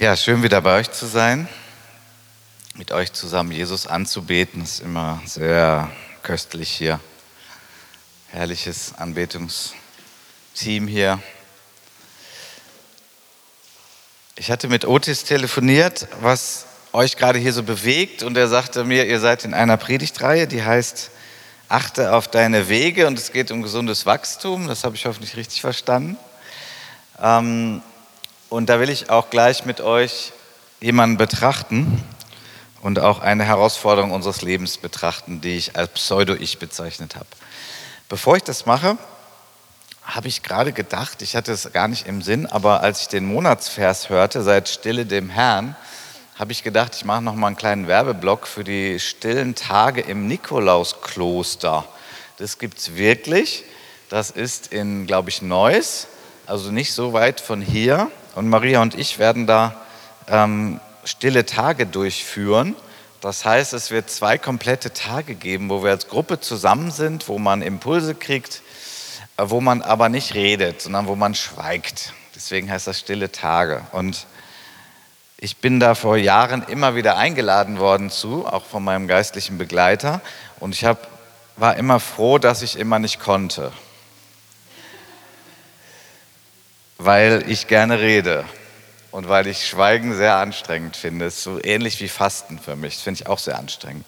Ja, schön wieder bei euch zu sein, mit euch zusammen Jesus anzubeten, ist immer sehr köstlich hier. Herrliches Anbetungsteam hier. Ich hatte mit Otis telefoniert, was euch gerade hier so bewegt und er sagte mir, ihr seid in einer Predigtreihe, die heißt Achte auf deine Wege und es geht um gesundes Wachstum, das habe ich hoffentlich richtig verstanden. Ähm, und da will ich auch gleich mit euch jemanden betrachten und auch eine Herausforderung unseres Lebens betrachten, die ich als Pseudo-Ich bezeichnet habe. Bevor ich das mache, habe ich gerade gedacht, ich hatte es gar nicht im Sinn, aber als ich den Monatsvers hörte, seid stille dem Herrn, habe ich gedacht, ich mache noch mal einen kleinen Werbeblock für die stillen Tage im Nikolauskloster. Das gibt es wirklich. Das ist in, glaube ich, Neuss, also nicht so weit von hier. Und Maria und ich werden da ähm, stille Tage durchführen. Das heißt, es wird zwei komplette Tage geben, wo wir als Gruppe zusammen sind, wo man Impulse kriegt, äh, wo man aber nicht redet, sondern wo man schweigt. Deswegen heißt das stille Tage. Und ich bin da vor Jahren immer wieder eingeladen worden zu, auch von meinem geistlichen Begleiter. Und ich hab, war immer froh, dass ich immer nicht konnte weil ich gerne rede und weil ich Schweigen sehr anstrengend finde. Es ist so ähnlich wie Fasten für mich. Das finde ich auch sehr anstrengend.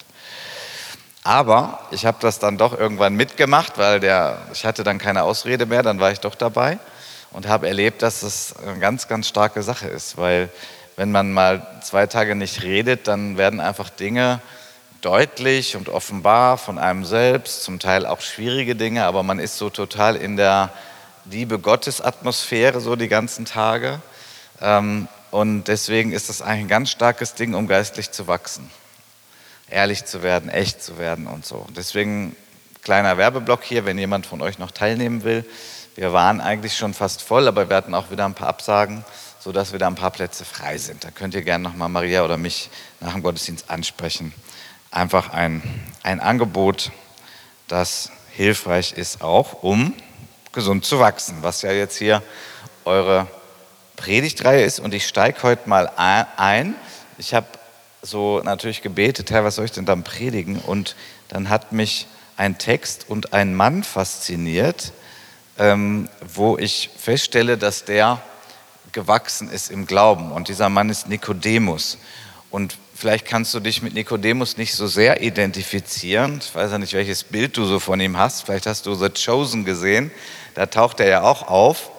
Aber ich habe das dann doch irgendwann mitgemacht, weil der, ich hatte dann keine Ausrede mehr, dann war ich doch dabei und habe erlebt, dass es eine ganz, ganz starke Sache ist, weil wenn man mal zwei Tage nicht redet, dann werden einfach Dinge deutlich und offenbar von einem selbst, zum Teil auch schwierige Dinge, aber man ist so total in der Liebe Gottes Atmosphäre so die ganzen Tage. Ähm, und deswegen ist das eigentlich ein ganz starkes Ding, um geistlich zu wachsen. Ehrlich zu werden, echt zu werden und so. Deswegen kleiner Werbeblock hier, wenn jemand von euch noch teilnehmen will. Wir waren eigentlich schon fast voll, aber wir hatten auch wieder ein paar Absagen, sodass wieder ein paar Plätze frei sind. Da könnt ihr gerne nochmal Maria oder mich nach dem Gottesdienst ansprechen. Einfach ein, ein Angebot, das hilfreich ist, auch um gesund zu wachsen, was ja jetzt hier eure Predigtreihe ist. Und ich steige heute mal ein. Ich habe so natürlich gebetet, Herr, was soll ich denn dann predigen? Und dann hat mich ein Text und ein Mann fasziniert, ähm, wo ich feststelle, dass der gewachsen ist im Glauben. Und dieser Mann ist Nikodemus. Und vielleicht kannst du dich mit Nikodemus nicht so sehr identifizieren. Ich weiß ja nicht, welches Bild du so von ihm hast. Vielleicht hast du The Chosen gesehen da taucht er ja auch auf.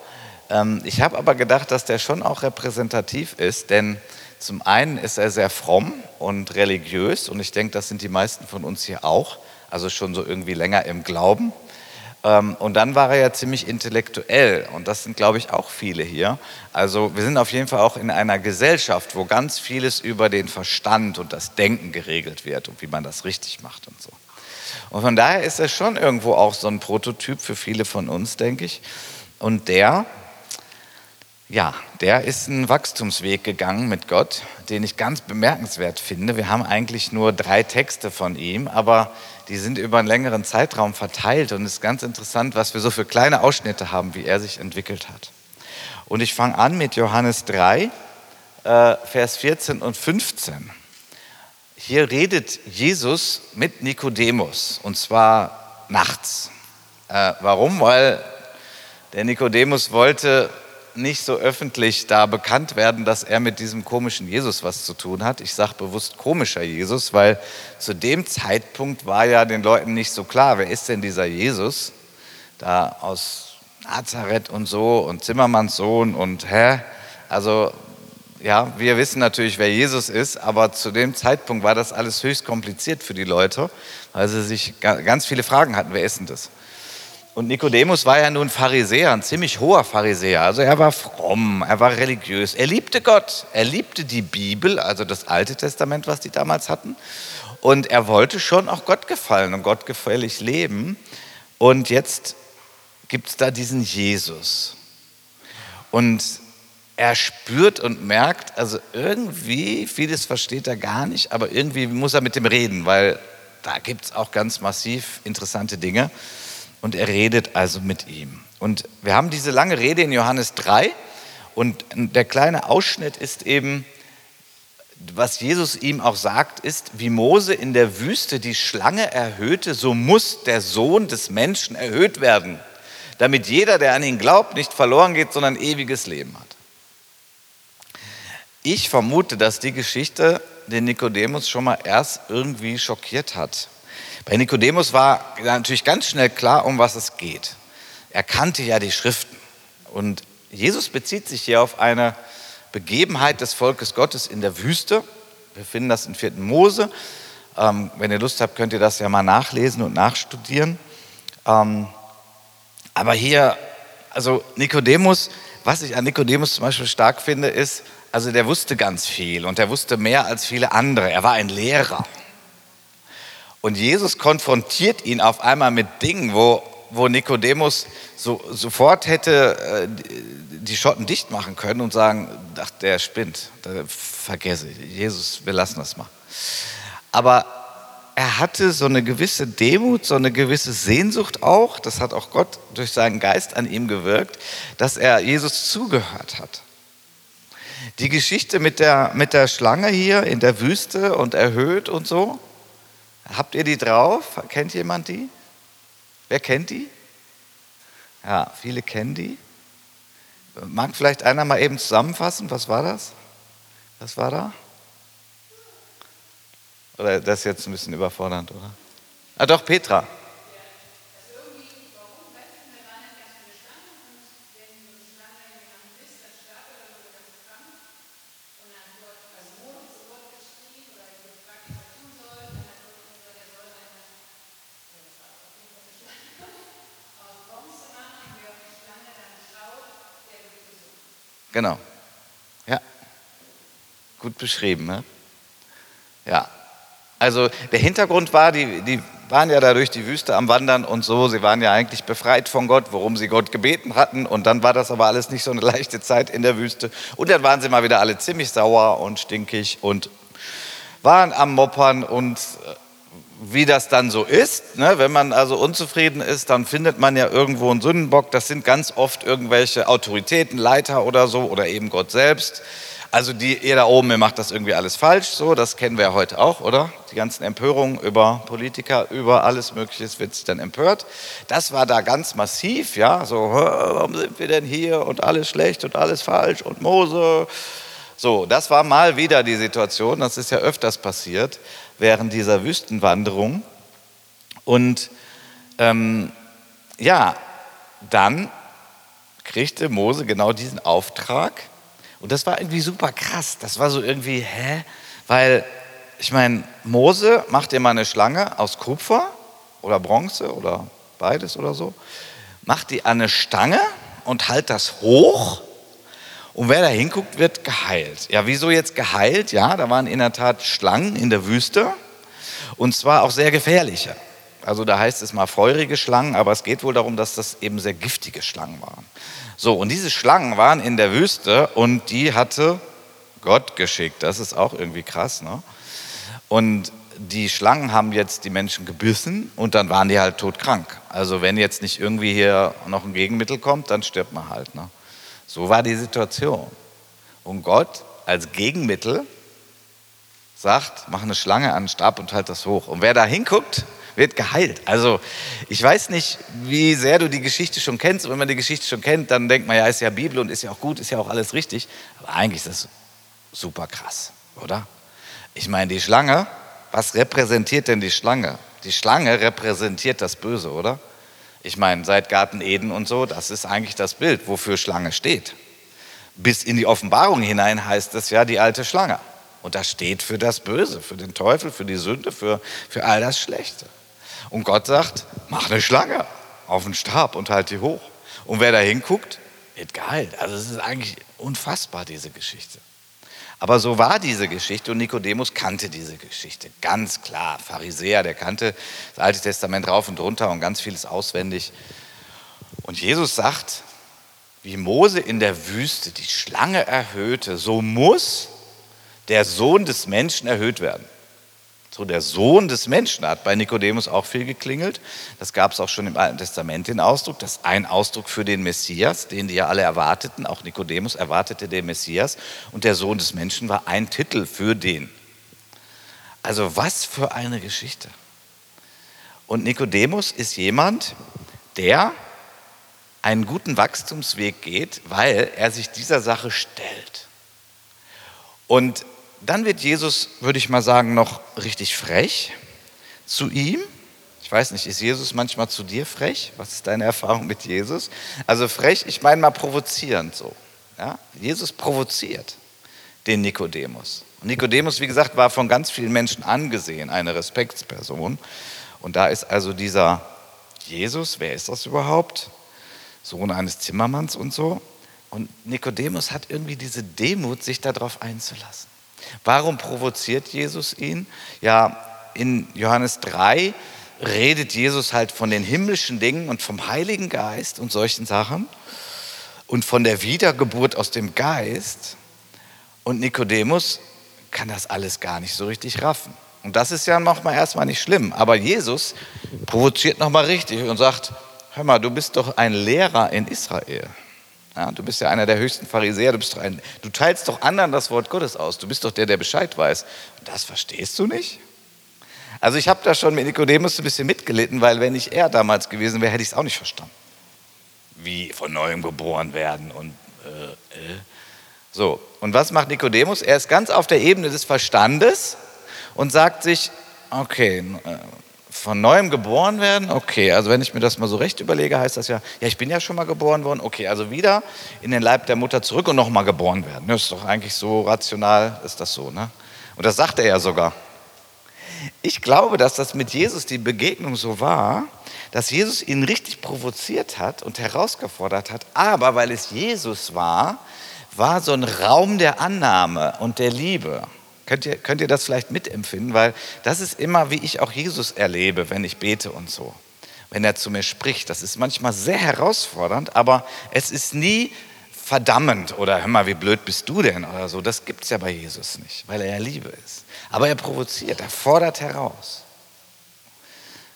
Ähm, ich habe aber gedacht, dass der schon auch repräsentativ ist, denn zum einen ist er sehr fromm und religiös und ich denke, das sind die meisten von uns hier auch, also schon so irgendwie länger im Glauben. Ähm, und dann war er ja ziemlich intellektuell und das sind, glaube ich, auch viele hier. Also wir sind auf jeden Fall auch in einer Gesellschaft, wo ganz vieles über den Verstand und das Denken geregelt wird und wie man das richtig macht und so. Und von daher ist er schon irgendwo auch so ein Prototyp für viele von uns, denke ich. Und der, ja, der ist einen Wachstumsweg gegangen mit Gott, den ich ganz bemerkenswert finde. Wir haben eigentlich nur drei Texte von ihm, aber die sind über einen längeren Zeitraum verteilt und es ist ganz interessant, was wir so für kleine Ausschnitte haben, wie er sich entwickelt hat. Und ich fange an mit Johannes 3, äh, Vers 14 und 15. Hier redet Jesus mit Nikodemus und zwar nachts. Äh, warum? Weil der Nikodemus wollte nicht so öffentlich da bekannt werden, dass er mit diesem komischen Jesus was zu tun hat. Ich sage bewusst komischer Jesus, weil zu dem Zeitpunkt war ja den Leuten nicht so klar, wer ist denn dieser Jesus, da aus Nazareth und so und Zimmermanns Sohn und hä? Also ja, wir wissen natürlich, wer Jesus ist, aber zu dem Zeitpunkt war das alles höchst kompliziert für die Leute, weil sie sich ganz viele Fragen hatten, wer ist denn das? Und Nikodemus war ja nun Pharisäer, ein ziemlich hoher Pharisäer. Also er war fromm, er war religiös, er liebte Gott, er liebte die Bibel, also das Alte Testament, was die damals hatten. Und er wollte schon auch Gott gefallen und gottgefällig leben. Und jetzt gibt es da diesen Jesus. Und er spürt und merkt, also irgendwie, vieles versteht er gar nicht, aber irgendwie muss er mit dem reden, weil da gibt es auch ganz massiv interessante Dinge. Und er redet also mit ihm. Und wir haben diese lange Rede in Johannes 3 Und der kleine Ausschnitt ist eben, was Jesus ihm auch sagt, ist, wie Mose in der Wüste die Schlange erhöhte, so muss der Sohn des Menschen erhöht werden, damit jeder, der an ihn glaubt, nicht verloren geht, sondern ewiges Leben hat. Ich vermute, dass die Geschichte den Nikodemus schon mal erst irgendwie schockiert hat. Bei Nikodemus war natürlich ganz schnell klar, um was es geht. Er kannte ja die Schriften. Und Jesus bezieht sich hier auf eine Begebenheit des Volkes Gottes in der Wüste. Wir finden das in 4. Mose. Ähm, wenn ihr Lust habt, könnt ihr das ja mal nachlesen und nachstudieren. Ähm, aber hier, also Nikodemus, was ich an Nikodemus zum Beispiel stark finde, ist, also der wusste ganz viel und er wusste mehr als viele andere. Er war ein Lehrer. Und Jesus konfrontiert ihn auf einmal mit Dingen, wo, wo Nikodemus so, sofort hätte äh, die Schotten dicht machen können und sagen, ach, der spinnt, vergesse, Jesus, wir lassen das mal. Aber er hatte so eine gewisse Demut, so eine gewisse Sehnsucht auch, das hat auch Gott durch seinen Geist an ihm gewirkt, dass er Jesus zugehört hat. Die Geschichte mit der, mit der Schlange hier in der Wüste und erhöht und so, habt ihr die drauf? Kennt jemand die? Wer kennt die? Ja, viele kennen die. Mag vielleicht einer mal eben zusammenfassen, was war das? Was war da? Oder das ist jetzt ein bisschen überfordernd, oder? Ah doch, Petra. Genau. Ja. Gut beschrieben, ne? Ja. Also der Hintergrund war, die, die waren ja da durch die Wüste am Wandern und so. Sie waren ja eigentlich befreit von Gott, worum sie Gott gebeten hatten. Und dann war das aber alles nicht so eine leichte Zeit in der Wüste. Und dann waren sie mal wieder alle ziemlich sauer und stinkig und waren am Moppern und äh, wie das dann so ist. Ne? Wenn man also unzufrieden ist, dann findet man ja irgendwo einen Sündenbock. Das sind ganz oft irgendwelche Autoritäten, Leiter oder so oder eben Gott selbst. Also die, ihr da oben, ihr macht das irgendwie alles falsch. So, das kennen wir ja heute auch, oder? Die ganzen Empörungen über Politiker, über alles Mögliche wird sich dann empört. Das war da ganz massiv, ja. So, warum sind wir denn hier und alles schlecht und alles falsch und Mose. So, das war mal wieder die Situation. Das ist ja öfters passiert während dieser Wüstenwanderung. Und ähm, ja, dann kriegte Mose genau diesen Auftrag. Und das war irgendwie super krass. Das war so irgendwie, hä? Weil, ich meine, Mose macht immer eine Schlange aus Kupfer oder Bronze oder beides oder so, macht die an eine Stange und halt das hoch und wer da hinguckt, wird geheilt. Ja, wieso jetzt geheilt? Ja, da waren in der Tat Schlangen in der Wüste und zwar auch sehr gefährliche. Also da heißt es mal feurige Schlangen, aber es geht wohl darum, dass das eben sehr giftige Schlangen waren. So, und diese Schlangen waren in der Wüste und die hatte Gott geschickt. Das ist auch irgendwie krass, ne? Und die Schlangen haben jetzt die Menschen gebissen und dann waren die halt todkrank. Also wenn jetzt nicht irgendwie hier noch ein Gegenmittel kommt, dann stirbt man halt. Ne? So war die Situation. Und Gott als Gegenmittel sagt, mach eine Schlange an den Stab und halt das hoch. Und wer da hinguckt, wird geheilt. Also ich weiß nicht, wie sehr du die Geschichte schon kennst. Und wenn man die Geschichte schon kennt, dann denkt man, ja, ist ja Bibel und ist ja auch gut, ist ja auch alles richtig. Aber eigentlich ist das super krass, oder? Ich meine, die Schlange, was repräsentiert denn die Schlange? Die Schlange repräsentiert das Böse, oder? Ich meine, seit Garten Eden und so, das ist eigentlich das Bild, wofür Schlange steht. Bis in die Offenbarung hinein heißt es ja die alte Schlange. Und das steht für das Böse, für den Teufel, für die Sünde, für, für all das Schlechte. Und Gott sagt, mach eine Schlange auf den Stab und halt die hoch. Und wer da hinguckt, wird geheilt. Also es ist eigentlich unfassbar, diese Geschichte. Aber so war diese Geschichte und Nikodemus kannte diese Geschichte. Ganz klar. Pharisäer, der kannte das Alte Testament rauf und runter und ganz vieles auswendig. Und Jesus sagt, wie Mose in der Wüste die Schlange erhöhte, so muss der Sohn des Menschen erhöht werden. So der Sohn des Menschen hat bei Nikodemus auch viel geklingelt. Das gab es auch schon im Alten Testament den Ausdruck. Das ist ein Ausdruck für den Messias, den die ja alle erwarteten. Auch Nikodemus erwartete den Messias. Und der Sohn des Menschen war ein Titel für den. Also was für eine Geschichte. Und Nikodemus ist jemand, der einen guten Wachstumsweg geht, weil er sich dieser Sache stellt. Und dann wird Jesus, würde ich mal sagen, noch richtig frech zu ihm. Ich weiß nicht, ist Jesus manchmal zu dir frech? Was ist deine Erfahrung mit Jesus? Also frech, ich meine mal provozierend so. Ja? Jesus provoziert den Nikodemus. Und Nikodemus, wie gesagt, war von ganz vielen Menschen angesehen, eine Respektsperson. Und da ist also dieser Jesus, wer ist das überhaupt? Sohn eines Zimmermanns und so. Und Nikodemus hat irgendwie diese Demut, sich darauf einzulassen. Warum provoziert Jesus ihn? Ja, in Johannes 3 redet Jesus halt von den himmlischen Dingen und vom Heiligen Geist und solchen Sachen und von der Wiedergeburt aus dem Geist. Und Nikodemus kann das alles gar nicht so richtig raffen. Und das ist ja nochmal erstmal nicht schlimm. Aber Jesus provoziert nochmal richtig und sagt, hör mal, du bist doch ein Lehrer in Israel. Ja, du bist ja einer der höchsten Pharisäer, du, bist ein, du teilst doch anderen das Wort Gottes aus, du bist doch der, der Bescheid weiß. Das verstehst du nicht? Also ich habe da schon mit Nikodemus ein bisschen mitgelitten, weil wenn ich er damals gewesen wäre, hätte ich es auch nicht verstanden. Wie von neuem geboren werden und äh, äh. so. Und was macht Nikodemus? Er ist ganz auf der Ebene des Verstandes und sagt sich, okay, äh, von neuem geboren werden? Okay, also wenn ich mir das mal so recht überlege, heißt das ja, ja, ich bin ja schon mal geboren worden. Okay, also wieder in den Leib der Mutter zurück und nochmal geboren werden. Das ist doch eigentlich so rational, ist das so, ne? Und das sagt er ja sogar. Ich glaube, dass das mit Jesus die Begegnung so war, dass Jesus ihn richtig provoziert hat und herausgefordert hat, aber weil es Jesus war, war so ein Raum der Annahme und der Liebe. Könnt ihr, könnt ihr das vielleicht mitempfinden? Weil das ist immer, wie ich auch Jesus erlebe, wenn ich bete und so. Wenn er zu mir spricht. Das ist manchmal sehr herausfordernd, aber es ist nie verdammend oder hör mal, wie blöd bist du denn oder so. Das gibt es ja bei Jesus nicht, weil er ja Liebe ist. Aber er provoziert, er fordert heraus.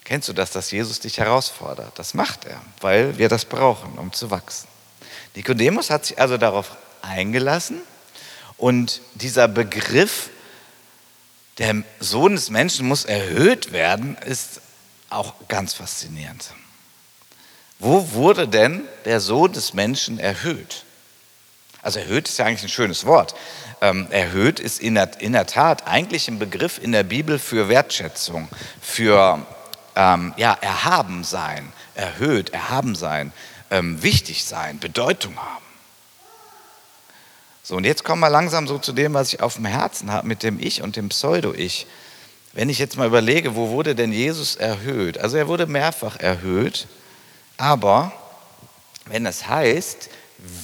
Kennst du das, dass Jesus dich herausfordert? Das macht er, weil wir das brauchen, um zu wachsen. Nikodemus hat sich also darauf eingelassen und dieser Begriff der Sohn des Menschen muss erhöht werden, ist auch ganz faszinierend. Wo wurde denn der Sohn des Menschen erhöht? Also erhöht ist ja eigentlich ein schönes Wort. Ähm, erhöht ist in der, in der Tat eigentlich ein Begriff in der Bibel für Wertschätzung, für ähm, ja, erhaben sein, erhöht, erhaben sein, ähm, wichtig sein, Bedeutung haben. So, und jetzt kommen wir langsam so zu dem, was ich auf dem Herzen habe mit dem Ich und dem Pseudo-Ich. Wenn ich jetzt mal überlege, wo wurde denn Jesus erhöht? Also er wurde mehrfach erhöht, aber wenn es heißt,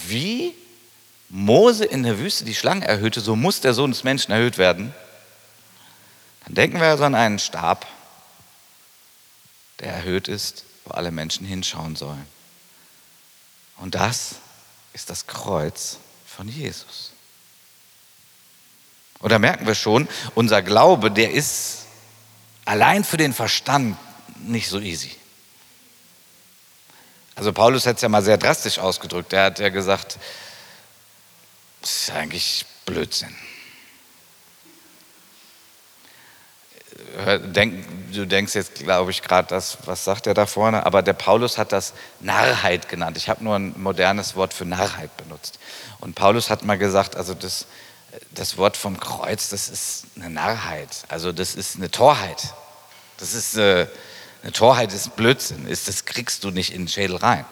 wie Mose in der Wüste die Schlange erhöhte, so muss der Sohn des Menschen erhöht werden, dann denken wir also an einen Stab, der erhöht ist, wo alle Menschen hinschauen sollen. Und das ist das Kreuz von Jesus. Und da merken wir schon, unser Glaube, der ist allein für den Verstand nicht so easy. Also Paulus hat es ja mal sehr drastisch ausgedrückt. Er hat ja gesagt, das ist eigentlich Blödsinn. Denk, du denkst jetzt, glaube ich, gerade das, was sagt er da vorne, aber der Paulus hat das Narrheit genannt. Ich habe nur ein modernes Wort für Narrheit benutzt. Und Paulus hat mal gesagt, also das, das Wort vom Kreuz, das ist eine Narrheit, also das ist eine Torheit. Das ist eine, äh, eine Torheit, ist Blödsinn, ist, das kriegst du nicht in den Schädel rein.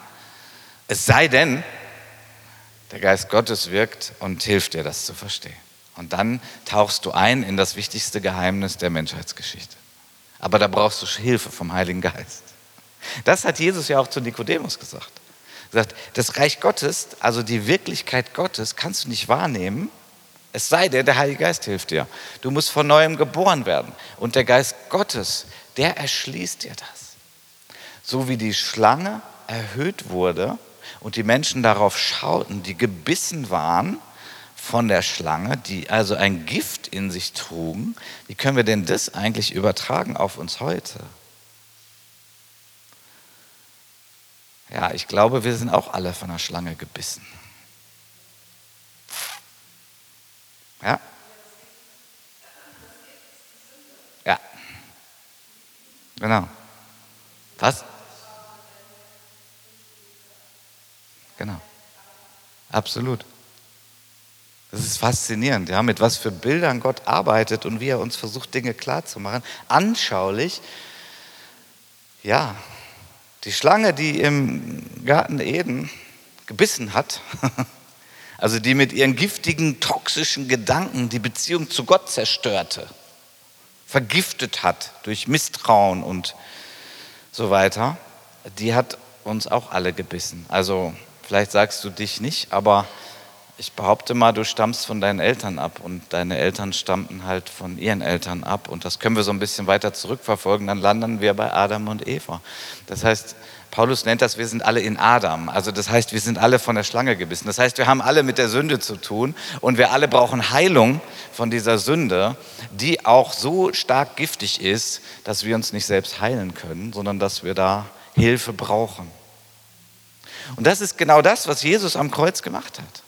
Es sei denn, der Geist Gottes wirkt und hilft dir, das zu verstehen. Und dann tauchst du ein in das wichtigste Geheimnis der Menschheitsgeschichte. Aber da brauchst du Hilfe vom Heiligen Geist. Das hat Jesus ja auch zu Nikodemus gesagt. Er sagt, das Reich Gottes, also die Wirklichkeit Gottes, kannst du nicht wahrnehmen, es sei denn, der Heilige Geist hilft dir. Du musst von neuem geboren werden. Und der Geist Gottes, der erschließt dir das. So wie die Schlange erhöht wurde und die Menschen darauf schauten, die gebissen waren von der Schlange, die also ein Gift in sich trugen, wie können wir denn das eigentlich übertragen auf uns heute? Ja, ich glaube, wir sind auch alle von der Schlange gebissen. Ja? Ja. Genau. Was? Genau. Absolut. Das ist faszinierend, ja, mit was für Bildern Gott arbeitet und wie er uns versucht, Dinge klarzumachen. Anschaulich. Ja, die Schlange, die im Garten Eden gebissen hat, also die mit ihren giftigen, toxischen Gedanken die Beziehung zu Gott zerstörte, vergiftet hat durch Misstrauen und so weiter, die hat uns auch alle gebissen. Also vielleicht sagst du dich nicht, aber ich behaupte mal, du stammst von deinen Eltern ab und deine Eltern stammten halt von ihren Eltern ab und das können wir so ein bisschen weiter zurückverfolgen, dann landen wir bei Adam und Eva. Das heißt, Paulus nennt das, wir sind alle in Adam. Also das heißt, wir sind alle von der Schlange gebissen. Das heißt, wir haben alle mit der Sünde zu tun und wir alle brauchen Heilung von dieser Sünde, die auch so stark giftig ist, dass wir uns nicht selbst heilen können, sondern dass wir da Hilfe brauchen. Und das ist genau das, was Jesus am Kreuz gemacht hat.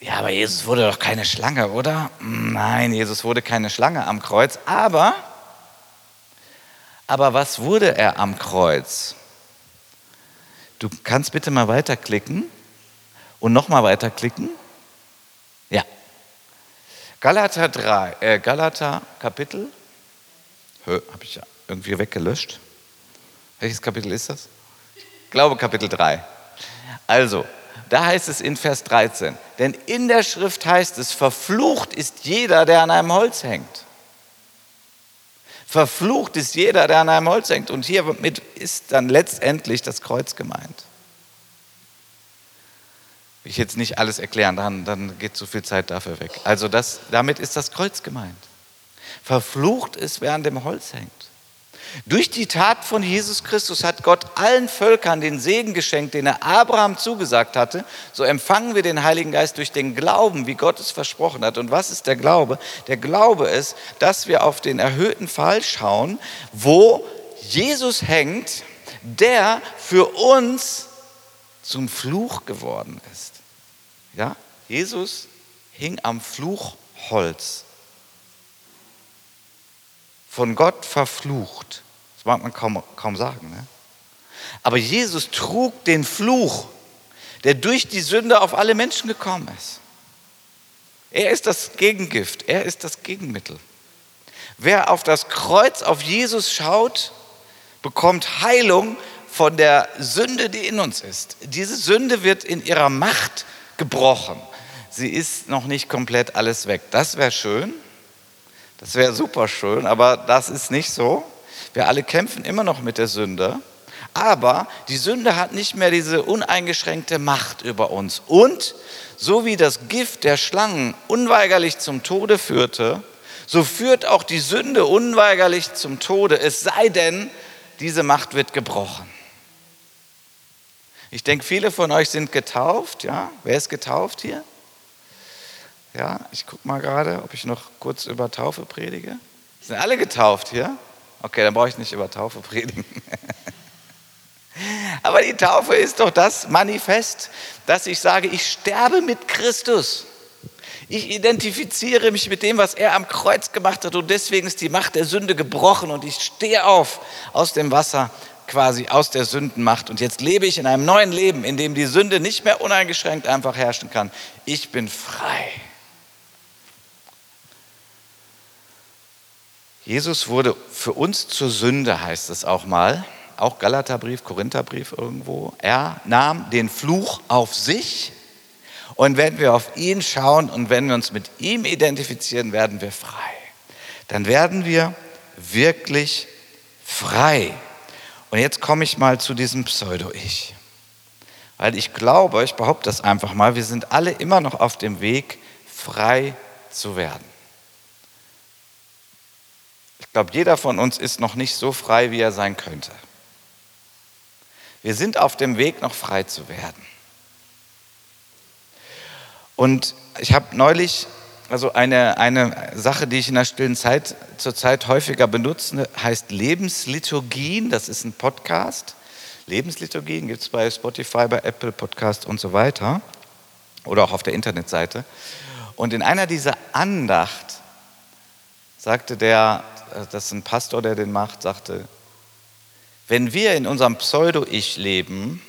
Ja, aber Jesus wurde doch keine Schlange, oder? Nein, Jesus wurde keine Schlange am Kreuz. Aber, aber was wurde er am Kreuz? Du kannst bitte mal weiterklicken und nochmal weiterklicken. Ja. Galater 3, äh, Galater Kapitel. Habe ich ja irgendwie weggelöscht. Welches Kapitel ist das? Ich glaube Kapitel 3. Also, da heißt es in Vers 13, denn in der Schrift heißt es, verflucht ist jeder, der an einem Holz hängt. Verflucht ist jeder, der an einem Holz hängt. Und hiermit ist dann letztendlich das Kreuz gemeint. Will ich jetzt nicht alles erklären, dann, dann geht zu viel Zeit dafür weg. Also das, damit ist das Kreuz gemeint. Verflucht ist, wer an dem Holz hängt. Durch die Tat von Jesus Christus hat Gott allen Völkern den Segen geschenkt, den er Abraham zugesagt hatte. So empfangen wir den Heiligen Geist durch den Glauben, wie Gott es versprochen hat. Und was ist der Glaube? Der Glaube ist, dass wir auf den erhöhten Fall schauen, wo Jesus hängt, der für uns zum Fluch geworden ist. Ja? Jesus hing am Fluchholz von Gott verflucht. Das mag man kaum, kaum sagen. Ne? Aber Jesus trug den Fluch, der durch die Sünde auf alle Menschen gekommen ist. Er ist das Gegengift, er ist das Gegenmittel. Wer auf das Kreuz auf Jesus schaut, bekommt Heilung von der Sünde, die in uns ist. Diese Sünde wird in ihrer Macht gebrochen. Sie ist noch nicht komplett alles weg. Das wäre schön, das wäre super schön, aber das ist nicht so. Wir alle kämpfen immer noch mit der Sünde. Aber die Sünde hat nicht mehr diese uneingeschränkte Macht über uns. Und so wie das Gift der Schlangen unweigerlich zum Tode führte, so führt auch die Sünde unweigerlich zum Tode, es sei denn, diese Macht wird gebrochen. Ich denke, viele von euch sind getauft. Ja? Wer ist getauft hier? Ja, ich gucke mal gerade, ob ich noch kurz über Taufe predige. Sind alle getauft hier? Okay, dann brauche ich nicht über Taufe predigen. Aber die Taufe ist doch das Manifest, dass ich sage, ich sterbe mit Christus. Ich identifiziere mich mit dem, was er am Kreuz gemacht hat und deswegen ist die Macht der Sünde gebrochen und ich stehe auf aus dem Wasser, quasi aus der Sündenmacht und jetzt lebe ich in einem neuen Leben, in dem die Sünde nicht mehr uneingeschränkt einfach herrschen kann. Ich bin frei. Jesus wurde für uns zur Sünde, heißt es auch mal, auch Galaterbrief, Korintherbrief irgendwo. Er nahm den Fluch auf sich und wenn wir auf ihn schauen und wenn wir uns mit ihm identifizieren, werden wir frei. Dann werden wir wirklich frei. Und jetzt komme ich mal zu diesem Pseudo-Ich. Weil ich glaube, ich behaupte das einfach mal, wir sind alle immer noch auf dem Weg, frei zu werden. Ich glaube, jeder von uns ist noch nicht so frei, wie er sein könnte. Wir sind auf dem Weg, noch frei zu werden. Und ich habe neulich, also eine, eine Sache, die ich in der stillen Zeit zurzeit häufiger benutze, heißt Lebensliturgien. Das ist ein Podcast. Lebensliturgien gibt es bei Spotify, bei Apple Podcast und so weiter. Oder auch auf der Internetseite. Und in einer dieser Andacht sagte der, das ist ein Pastor, der den macht, sagte, wenn wir in unserem Pseudo-Ich leben,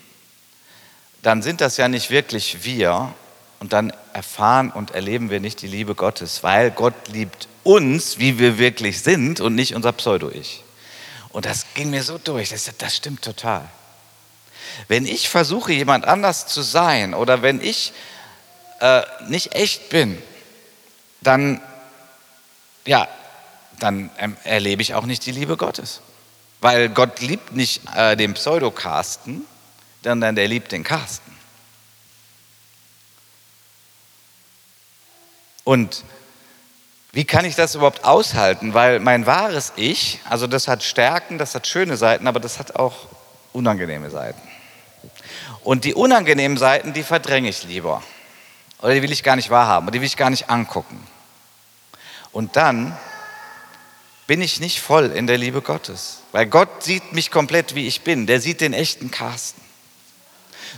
dann sind das ja nicht wirklich wir und dann erfahren und erleben wir nicht die Liebe Gottes, weil Gott liebt uns, wie wir wirklich sind und nicht unser Pseudo-Ich. Und das ging mir so durch, das, das stimmt total. Wenn ich versuche, jemand anders zu sein oder wenn ich äh, nicht echt bin, dann, ja, dann ähm, erlebe ich auch nicht die Liebe Gottes. Weil Gott liebt nicht äh, den Pseudo-Carsten, sondern der liebt den Carsten. Und wie kann ich das überhaupt aushalten? Weil mein wahres Ich, also das hat Stärken, das hat schöne Seiten, aber das hat auch unangenehme Seiten. Und die unangenehmen Seiten, die verdränge ich lieber. Oder die will ich gar nicht wahrhaben, oder die will ich gar nicht angucken. Und dann bin ich nicht voll in der Liebe Gottes. Weil Gott sieht mich komplett, wie ich bin. Der sieht den echten Carsten.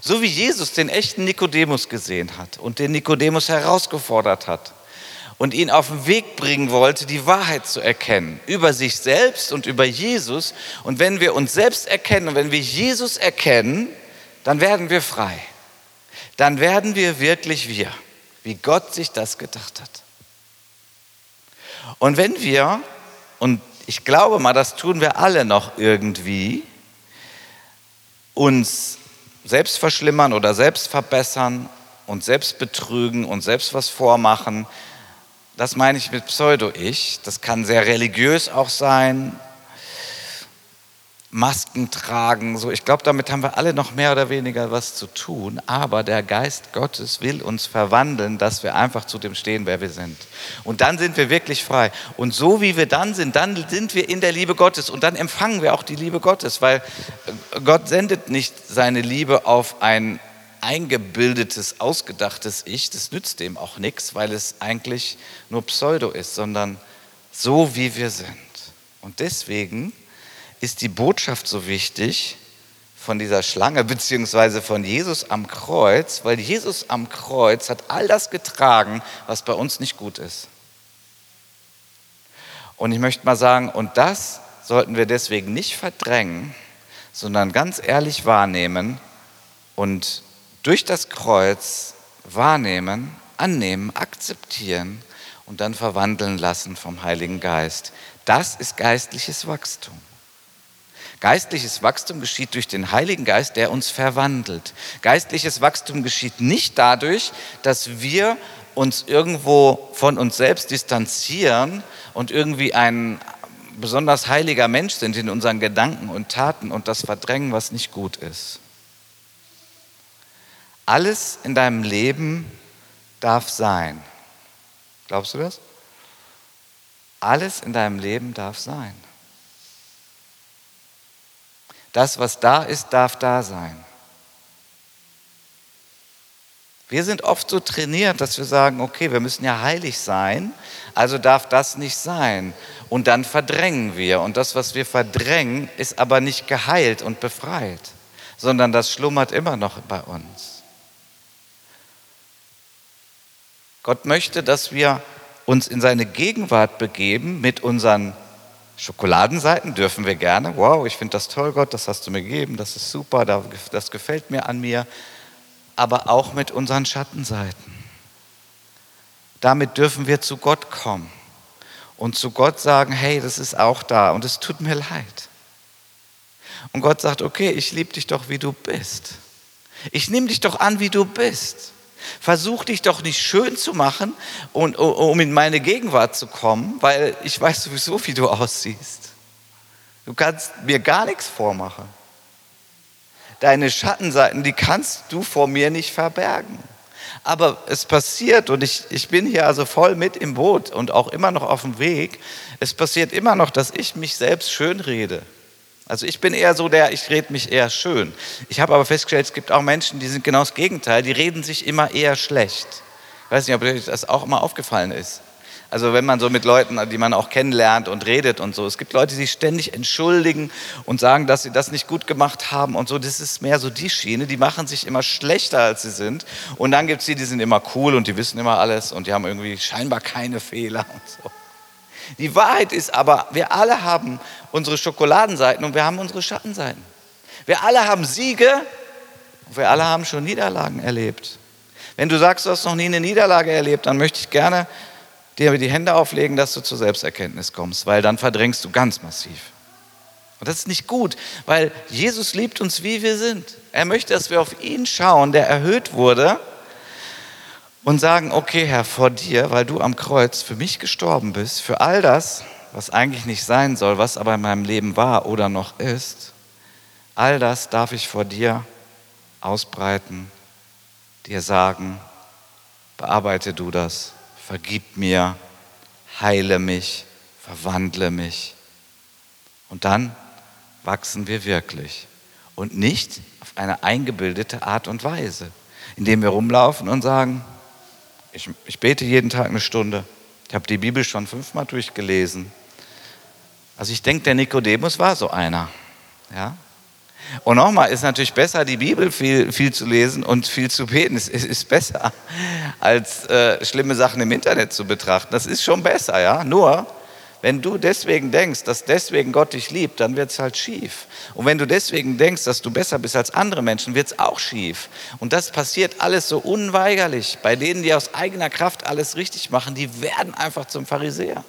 So wie Jesus den echten Nikodemus gesehen hat und den Nikodemus herausgefordert hat und ihn auf den Weg bringen wollte, die Wahrheit zu erkennen über sich selbst und über Jesus. Und wenn wir uns selbst erkennen und wenn wir Jesus erkennen, dann werden wir frei. Dann werden wir wirklich wir, wie Gott sich das gedacht hat. Und wenn wir, und ich glaube mal, das tun wir alle noch irgendwie, uns selbst verschlimmern oder selbst verbessern und selbst betrügen und selbst was vormachen, das meine ich mit Pseudo-Ich. Das kann sehr religiös auch sein, Masken tragen. So, ich glaube, damit haben wir alle noch mehr oder weniger was zu tun. Aber der Geist Gottes will uns verwandeln, dass wir einfach zu dem stehen, wer wir sind. Und dann sind wir wirklich frei. Und so wie wir dann sind, dann sind wir in der Liebe Gottes. Und dann empfangen wir auch die Liebe Gottes, weil Gott sendet nicht seine Liebe auf ein eingebildetes, ausgedachtes Ich. Das nützt dem auch nichts, weil es eigentlich nur Pseudo ist, sondern so wie wir sind. Und deswegen ist die Botschaft so wichtig von dieser Schlange beziehungsweise von Jesus am Kreuz, weil Jesus am Kreuz hat all das getragen, was bei uns nicht gut ist. Und ich möchte mal sagen, und das sollten wir deswegen nicht verdrängen, sondern ganz ehrlich wahrnehmen und durch das Kreuz wahrnehmen, annehmen, akzeptieren und dann verwandeln lassen vom Heiligen Geist. Das ist geistliches Wachstum. Geistliches Wachstum geschieht durch den Heiligen Geist, der uns verwandelt. Geistliches Wachstum geschieht nicht dadurch, dass wir uns irgendwo von uns selbst distanzieren und irgendwie ein besonders heiliger Mensch sind in unseren Gedanken und Taten und das verdrängen, was nicht gut ist. Alles in deinem Leben darf sein. Glaubst du das? Alles in deinem Leben darf sein. Das, was da ist, darf da sein. Wir sind oft so trainiert, dass wir sagen, okay, wir müssen ja heilig sein, also darf das nicht sein. Und dann verdrängen wir. Und das, was wir verdrängen, ist aber nicht geheilt und befreit, sondern das schlummert immer noch bei uns. Gott möchte, dass wir uns in seine Gegenwart begeben mit unseren Schokoladenseiten dürfen wir gerne. Wow, ich finde das toll, Gott, das hast du mir gegeben, das ist super, das gefällt mir an mir. Aber auch mit unseren Schattenseiten. Damit dürfen wir zu Gott kommen und zu Gott sagen, hey, das ist auch da und es tut mir leid. Und Gott sagt, okay, ich liebe dich doch, wie du bist. Ich nehme dich doch an, wie du bist. Versuch dich doch nicht schön zu machen, und, um in meine Gegenwart zu kommen, weil ich weiß sowieso, wie du aussiehst. Du kannst mir gar nichts vormachen. Deine Schattenseiten, die kannst du vor mir nicht verbergen. Aber es passiert, und ich, ich bin hier also voll mit im Boot und auch immer noch auf dem Weg, es passiert immer noch, dass ich mich selbst schön rede. Also ich bin eher so der, ich rede mich eher schön. Ich habe aber festgestellt, es gibt auch Menschen, die sind genau das Gegenteil, die reden sich immer eher schlecht. Ich weiß nicht, ob euch das auch immer aufgefallen ist. Also wenn man so mit Leuten, die man auch kennenlernt und redet und so. Es gibt Leute, die sich ständig entschuldigen und sagen, dass sie das nicht gut gemacht haben und so. Das ist mehr so die Schiene. Die machen sich immer schlechter, als sie sind. Und dann gibt es die, die sind immer cool und die wissen immer alles und die haben irgendwie scheinbar keine Fehler und so. Die Wahrheit ist aber, wir alle haben unsere Schokoladenseiten und wir haben unsere Schattenseiten. Wir alle haben Siege und wir alle haben schon Niederlagen erlebt. Wenn du sagst, du hast noch nie eine Niederlage erlebt, dann möchte ich gerne dir die Hände auflegen, dass du zur Selbsterkenntnis kommst, weil dann verdrängst du ganz massiv. Und das ist nicht gut, weil Jesus liebt uns, wie wir sind. Er möchte, dass wir auf ihn schauen, der erhöht wurde, und sagen, okay Herr, vor dir, weil du am Kreuz für mich gestorben bist, für all das, was eigentlich nicht sein soll, was aber in meinem Leben war oder noch ist, all das darf ich vor dir ausbreiten, dir sagen, bearbeite du das vergib mir, heile mich, verwandle mich. Und dann wachsen wir wirklich. Und nicht auf eine eingebildete Art und Weise, indem wir rumlaufen und sagen, ich, ich bete jeden Tag eine Stunde. Ich habe die Bibel schon fünfmal durchgelesen. Also ich denke, der Nikodemus war so einer. Ja? Und nochmal, ist natürlich besser, die Bibel viel, viel zu lesen und viel zu beten. Es ist, ist besser, als äh, schlimme Sachen im Internet zu betrachten. Das ist schon besser, ja. Nur, wenn du deswegen denkst, dass deswegen Gott dich liebt, dann wird es halt schief. Und wenn du deswegen denkst, dass du besser bist als andere Menschen, wird es auch schief. Und das passiert alles so unweigerlich. Bei denen, die aus eigener Kraft alles richtig machen, die werden einfach zum Pharisäer.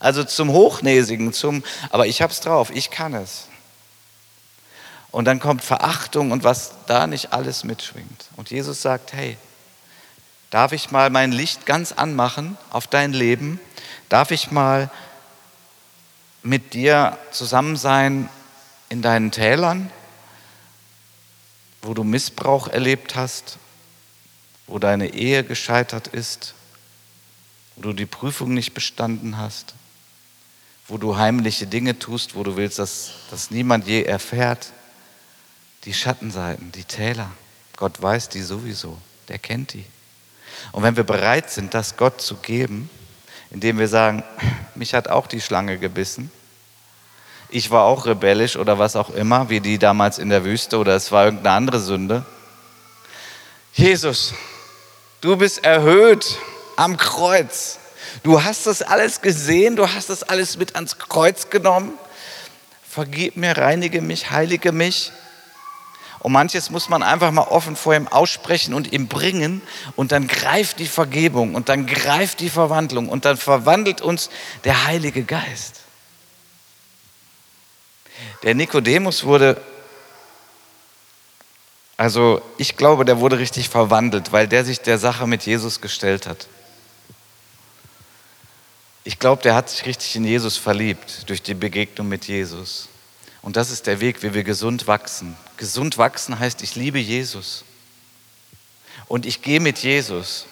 Also zum Hochnäsigen, zum, aber ich hab's drauf, ich kann es. Und dann kommt Verachtung und was da nicht alles mitschwingt. Und Jesus sagt, hey, darf ich mal mein Licht ganz anmachen auf dein Leben? Darf ich mal mit dir zusammen sein in deinen Tälern, wo du Missbrauch erlebt hast, wo deine Ehe gescheitert ist, wo du die Prüfung nicht bestanden hast, wo du heimliche Dinge tust, wo du willst, dass, dass niemand je erfährt die Schattenseiten, die Täler. Gott weiß die sowieso, der kennt die. Und wenn wir bereit sind, das Gott zu geben, indem wir sagen, mich hat auch die Schlange gebissen, ich war auch rebellisch oder was auch immer, wie die damals in der Wüste oder es war irgendeine andere Sünde. Jesus, du bist erhöht am Kreuz. Du hast das alles gesehen, du hast das alles mit ans Kreuz genommen. Vergib mir, reinige mich, heilige mich. Und manches muss man einfach mal offen vor ihm aussprechen und ihm bringen. Und dann greift die Vergebung und dann greift die Verwandlung und dann verwandelt uns der Heilige Geist. Der Nikodemus wurde, also ich glaube, der wurde richtig verwandelt, weil der sich der Sache mit Jesus gestellt hat. Ich glaube, der hat sich richtig in Jesus verliebt durch die Begegnung mit Jesus. Und das ist der Weg, wie wir gesund wachsen. Gesund wachsen heißt, ich liebe Jesus. Und ich gehe mit Jesus.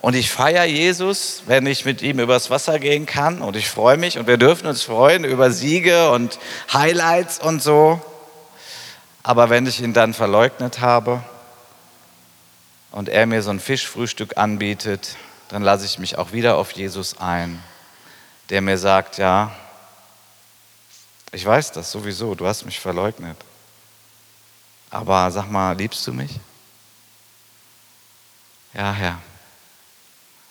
Und ich feiere Jesus, wenn ich mit ihm übers Wasser gehen kann. Und ich freue mich. Und wir dürfen uns freuen über Siege und Highlights und so. Aber wenn ich ihn dann verleugnet habe und er mir so ein Fischfrühstück anbietet, dann lasse ich mich auch wieder auf Jesus ein, der mir sagt, ja, ich weiß das sowieso, du hast mich verleugnet. Aber sag mal, liebst du mich? Ja, Herr.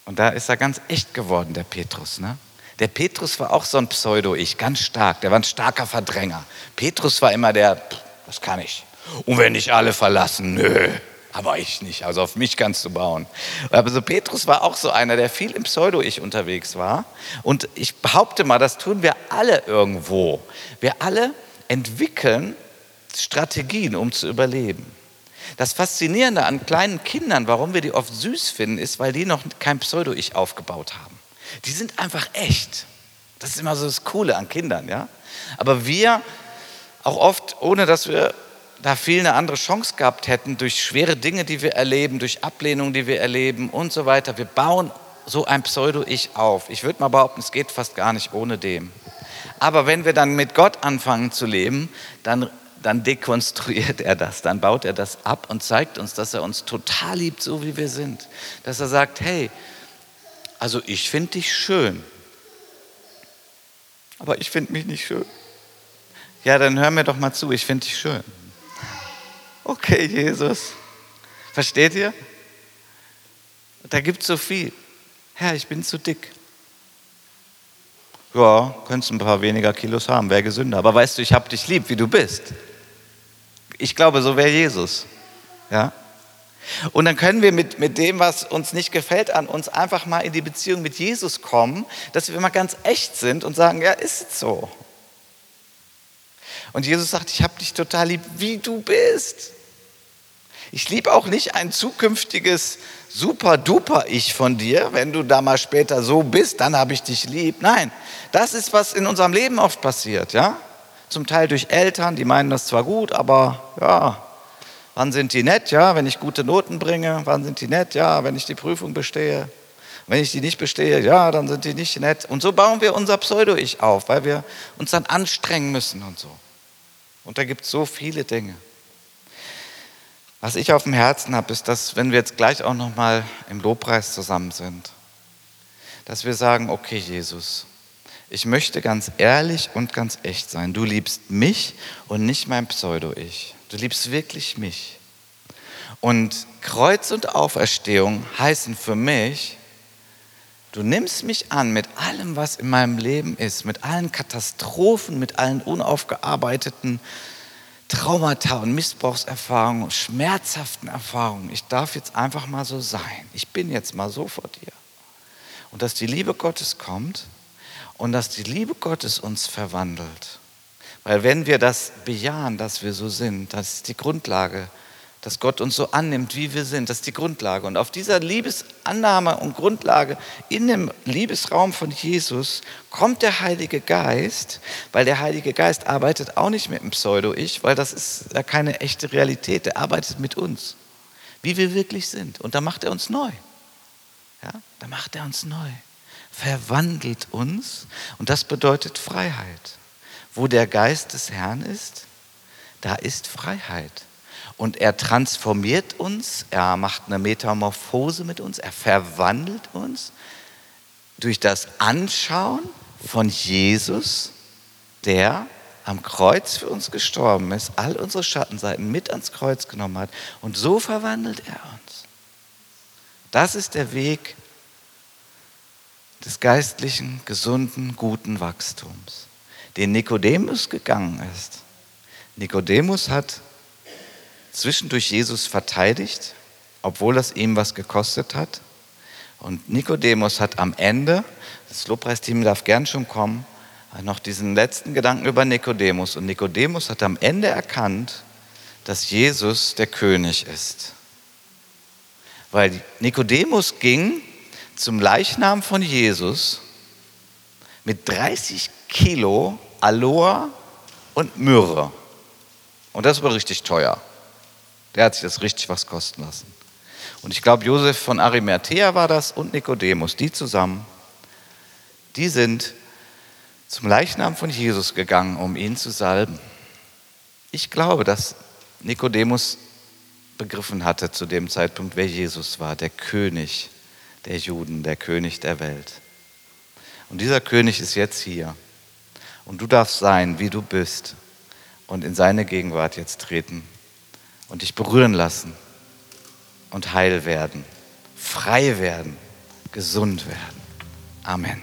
Und da ist er ganz echt geworden, der Petrus. Ne? Der Petrus war auch so ein Pseudo-Ich, ganz stark. Der war ein starker Verdränger. Petrus war immer der, das kann ich. Und wenn nicht alle verlassen, nö aber ich nicht. Also auf mich kannst du bauen. Aber so Petrus war auch so einer, der viel im Pseudo-Ich unterwegs war. Und ich behaupte mal, das tun wir alle irgendwo. Wir alle entwickeln Strategien, um zu überleben. Das Faszinierende an kleinen Kindern, warum wir die oft süß finden, ist, weil die noch kein Pseudo-Ich aufgebaut haben. Die sind einfach echt. Das ist immer so das Coole an Kindern, ja. Aber wir auch oft, ohne dass wir da viel eine andere Chance gehabt hätten durch schwere Dinge, die wir erleben, durch Ablehnung, die wir erleben und so weiter. Wir bauen so ein Pseudo-Ich auf. Ich würde mal behaupten, es geht fast gar nicht ohne dem. Aber wenn wir dann mit Gott anfangen zu leben, dann dann dekonstruiert er das, dann baut er das ab und zeigt uns, dass er uns total liebt, so wie wir sind. Dass er sagt, hey, also ich finde dich schön, aber ich finde mich nicht schön. Ja, dann hör mir doch mal zu, ich finde dich schön. Okay, Jesus. Versteht ihr? Da gibt es so viel. Herr, ich bin zu dick. Ja, könntest ein paar weniger Kilos haben, wäre gesünder. Aber weißt du, ich habe dich lieb, wie du bist. Ich glaube, so wäre Jesus. Ja? Und dann können wir mit, mit dem, was uns nicht gefällt an uns, einfach mal in die Beziehung mit Jesus kommen, dass wir mal ganz echt sind und sagen, ja, ist es so. Und Jesus sagt, ich habe dich total lieb, wie du bist. Ich liebe auch nicht ein zukünftiges super-duper-Ich von dir. Wenn du da mal später so bist, dann habe ich dich lieb. Nein, das ist, was in unserem Leben oft passiert. Ja? Zum Teil durch Eltern, die meinen das zwar gut, aber ja, wann sind die nett? Ja, wenn ich gute Noten bringe, wann sind die nett? Ja, wenn ich die Prüfung bestehe. Wenn ich die nicht bestehe, ja, dann sind die nicht nett. Und so bauen wir unser Pseudo-Ich auf, weil wir uns dann anstrengen müssen und so. Und da gibt es so viele Dinge. Was ich auf dem Herzen habe, ist, dass wenn wir jetzt gleich auch noch mal im Lobpreis zusammen sind, dass wir sagen, okay Jesus, ich möchte ganz ehrlich und ganz echt sein. Du liebst mich und nicht mein Pseudo-Ich. Du liebst wirklich mich. Und Kreuz und Auferstehung heißen für mich, du nimmst mich an mit allem, was in meinem Leben ist, mit allen Katastrophen, mit allen unaufgearbeiteten Traumata und Missbrauchserfahrungen, schmerzhaften Erfahrungen. Ich darf jetzt einfach mal so sein. Ich bin jetzt mal so vor dir. Und dass die Liebe Gottes kommt und dass die Liebe Gottes uns verwandelt. Weil wenn wir das bejahen, dass wir so sind, das ist die Grundlage dass Gott uns so annimmt, wie wir sind. Das ist die Grundlage. Und auf dieser Liebesannahme und Grundlage in dem Liebesraum von Jesus kommt der Heilige Geist, weil der Heilige Geist arbeitet auch nicht mit dem Pseudo-Ich, weil das ist ja keine echte Realität. Der arbeitet mit uns, wie wir wirklich sind. Und da macht er uns neu. Ja, da macht er uns neu. Verwandelt uns. Und das bedeutet Freiheit. Wo der Geist des Herrn ist, da ist Freiheit. Und er transformiert uns, er macht eine Metamorphose mit uns, er verwandelt uns durch das Anschauen von Jesus, der am Kreuz für uns gestorben ist, all unsere Schattenseiten mit ans Kreuz genommen hat. Und so verwandelt er uns. Das ist der Weg des geistlichen, gesunden, guten Wachstums, den Nikodemus gegangen ist. Nikodemus hat zwischendurch Jesus verteidigt, obwohl das ihm was gekostet hat. Und Nikodemus hat am Ende, das Lobpreisteam darf gern schon kommen, noch diesen letzten Gedanken über Nikodemus. Und Nikodemus hat am Ende erkannt, dass Jesus der König ist. Weil Nikodemus ging zum Leichnam von Jesus mit 30 Kilo Aloe und Myrrhe. Und das war richtig teuer. Der hat sich das richtig was kosten lassen. Und ich glaube, Josef von Arimathea war das und Nikodemus, die zusammen, die sind zum Leichnam von Jesus gegangen, um ihn zu salben. Ich glaube, dass Nikodemus begriffen hatte zu dem Zeitpunkt, wer Jesus war, der König der Juden, der König der Welt. Und dieser König ist jetzt hier. Und du darfst sein, wie du bist und in seine Gegenwart jetzt treten und dich berühren lassen und heil werden, frei werden, gesund werden. Amen.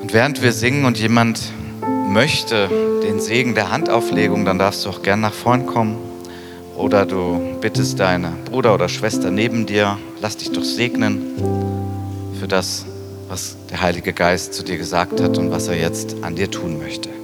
Und während wir singen und jemand möchte den Segen der Handauflegung, dann darfst du auch gern nach vorn kommen. Oder du bittest deine Bruder oder Schwester neben dir, lass dich doch segnen für das, was der Heilige Geist zu dir gesagt hat und was er jetzt an dir tun möchte.